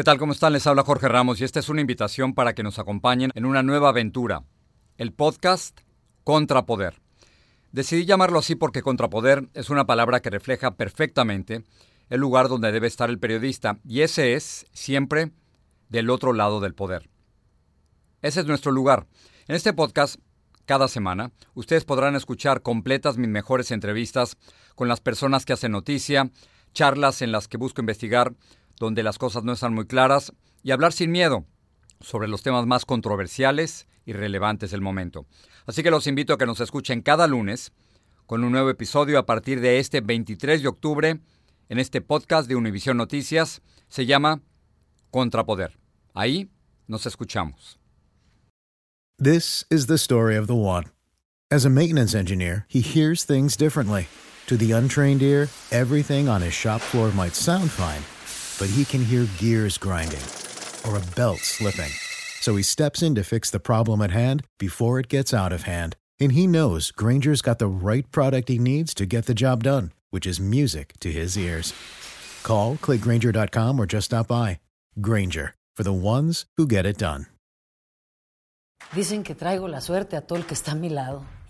¿Qué tal? ¿Cómo están? Les habla Jorge Ramos y esta es una invitación para que nos acompañen en una nueva aventura, el podcast Contrapoder. Decidí llamarlo así porque contrapoder es una palabra que refleja perfectamente el lugar donde debe estar el periodista y ese es siempre del otro lado del poder. Ese es nuestro lugar. En este podcast, cada semana, ustedes podrán escuchar completas mis mejores entrevistas con las personas que hacen noticia, charlas en las que busco investigar donde las cosas no están muy claras, y hablar sin miedo sobre los temas más controversiales y relevantes del momento. Así que los invito a que nos escuchen cada lunes con un nuevo episodio a partir de este 23 de octubre en este podcast de Univisión Noticias. Se llama Contrapoder. Ahí nos escuchamos. This is the story of the one. As a maintenance engineer, he hears things differently. To the untrained ear, everything on his shop floor might sound fine but he can hear gears grinding or a belt slipping. So he steps in to fix the problem at hand before it gets out of hand. And he knows Granger's got the right product he needs to get the job done, which is music to his ears. Call, clickgranger.com, or just stop by. Granger, for the ones who get it done. Dicen que traigo la suerte a todo el que está a mi lado.